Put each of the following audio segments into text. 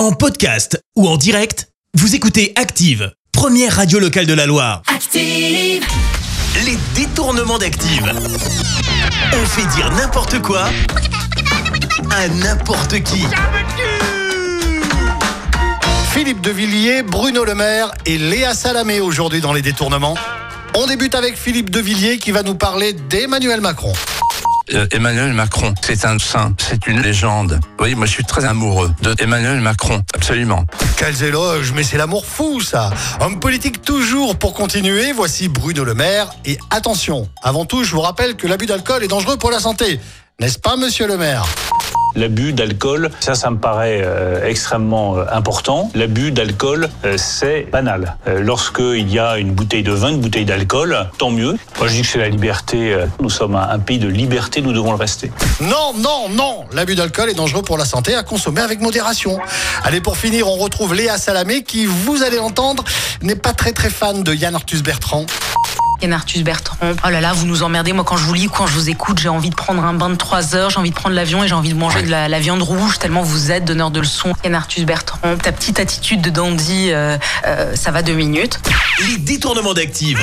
En podcast ou en direct, vous écoutez Active, première radio locale de la Loire. Active. Les détournements d'Active. On fait dire n'importe quoi à n'importe qui. Philippe de Villiers, Bruno Le Maire et Léa Salamé aujourd'hui dans les détournements. On débute avec Philippe de Villiers qui va nous parler d'Emmanuel Macron. Euh, Emmanuel Macron, c'est un saint, c'est une légende. Oui, moi je suis très amoureux de Macron, absolument. Quels éloges, mais c'est l'amour fou ça Homme politique toujours pour continuer, voici Bruno Le Maire. Et attention, avant tout, je vous rappelle que l'abus d'alcool est dangereux pour la santé. N'est-ce pas, monsieur Le Maire? L'abus d'alcool, ça, ça me paraît euh, extrêmement euh, important. L'abus d'alcool, euh, c'est banal. Lorsqu'il y a une bouteille de vin, une bouteille d'alcool, tant mieux. Moi, je dis que c'est la liberté. Nous sommes un, un pays de liberté, nous devons le rester. Non, non, non L'abus d'alcool est dangereux pour la santé à consommer avec modération. Allez, pour finir, on retrouve Léa Salamé qui, vous allez entendre, n'est pas très très fan de Yann Arthus Bertrand. Yann Arthus Bertrand. Oh là là, vous nous emmerdez. Moi, quand je vous lis, quand je vous écoute, j'ai envie de prendre un bain de 3 heures, j'ai envie de prendre l'avion et j'ai envie de manger de la, la viande rouge, tellement vous êtes donneur de leçons. Yann Arthus Bertrand, ta petite attitude de dandy, euh, euh, ça va deux minutes. Les détournements d'Active.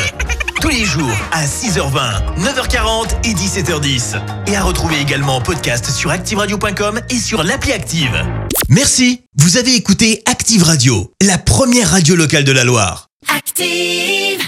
Tous les jours à 6h20, 9h40 et 17h10. Et à retrouver également en podcast sur ActiveRadio.com et sur l'appli Active. Merci. Vous avez écouté Active Radio, la première radio locale de la Loire. Active.